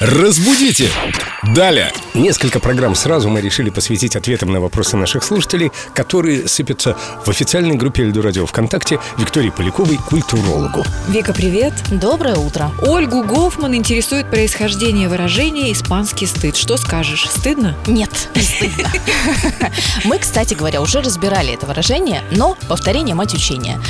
Разбудите! Далее! Несколько программ сразу мы решили посвятить ответам на вопросы наших слушателей, которые сыпятся в официальной группе Эльду Радио ВКонтакте Виктории Поляковой, культурологу. Вика, привет. Доброе утро. Ольгу Гофман интересует происхождение выражения «испанский стыд». Что скажешь, стыдно? Нет, не стыдно. Мы, кстати говоря, уже разбирали это выражение, но повторение мать учения.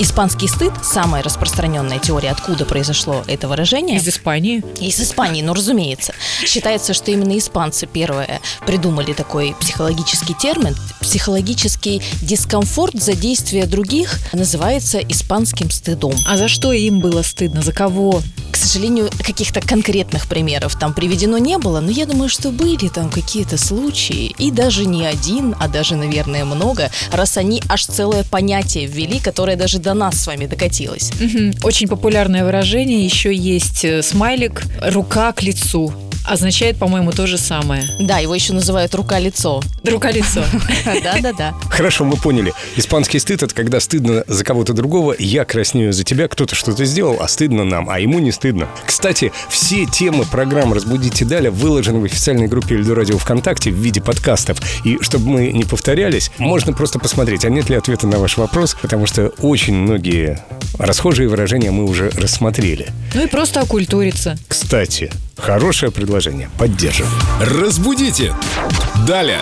Испанский стыд – самая распространенная теория, откуда произошло это выражение. Из Испании? Из Испании, ну разумеется. Считается, что именно испанцы первые придумали такой психологический термин. Психологический дискомфорт за действия других называется испанским стыдом. А за что им было стыдно? За кого? К сожалению, каких-то конкретных примеров там приведено не было, но я думаю, что были там какие-то случаи, и даже не один, а даже, наверное, много, раз они аж целое понятие ввели, которое даже до нас с вами докатилось. Мгм. Очень популярное выражение. Еще есть э, смайлик «рука к лицу». Означает, по-моему, то же самое. Да, его еще называют рука-лицо. Рука-лицо. Да-да-да. Хорошо, мы поняли. Испанский стыд – это когда стыдно за кого-то другого, я краснею за тебя, кто-то что-то сделал, а стыдно нам, а ему не стыдно. Кстати, все темы программ «Разбудите Даля» выложены в официальной группе Эльду Радио ВКонтакте в виде подкастов. И чтобы мы не повторялись, можно просто посмотреть, а нет ли ответа на ваш вопрос, потому что очень многие расхожие выражения мы уже рассмотрели. Ну и просто окультуриться. Кстати, хорошее предложение. Поддержим. Разбудите! Далее!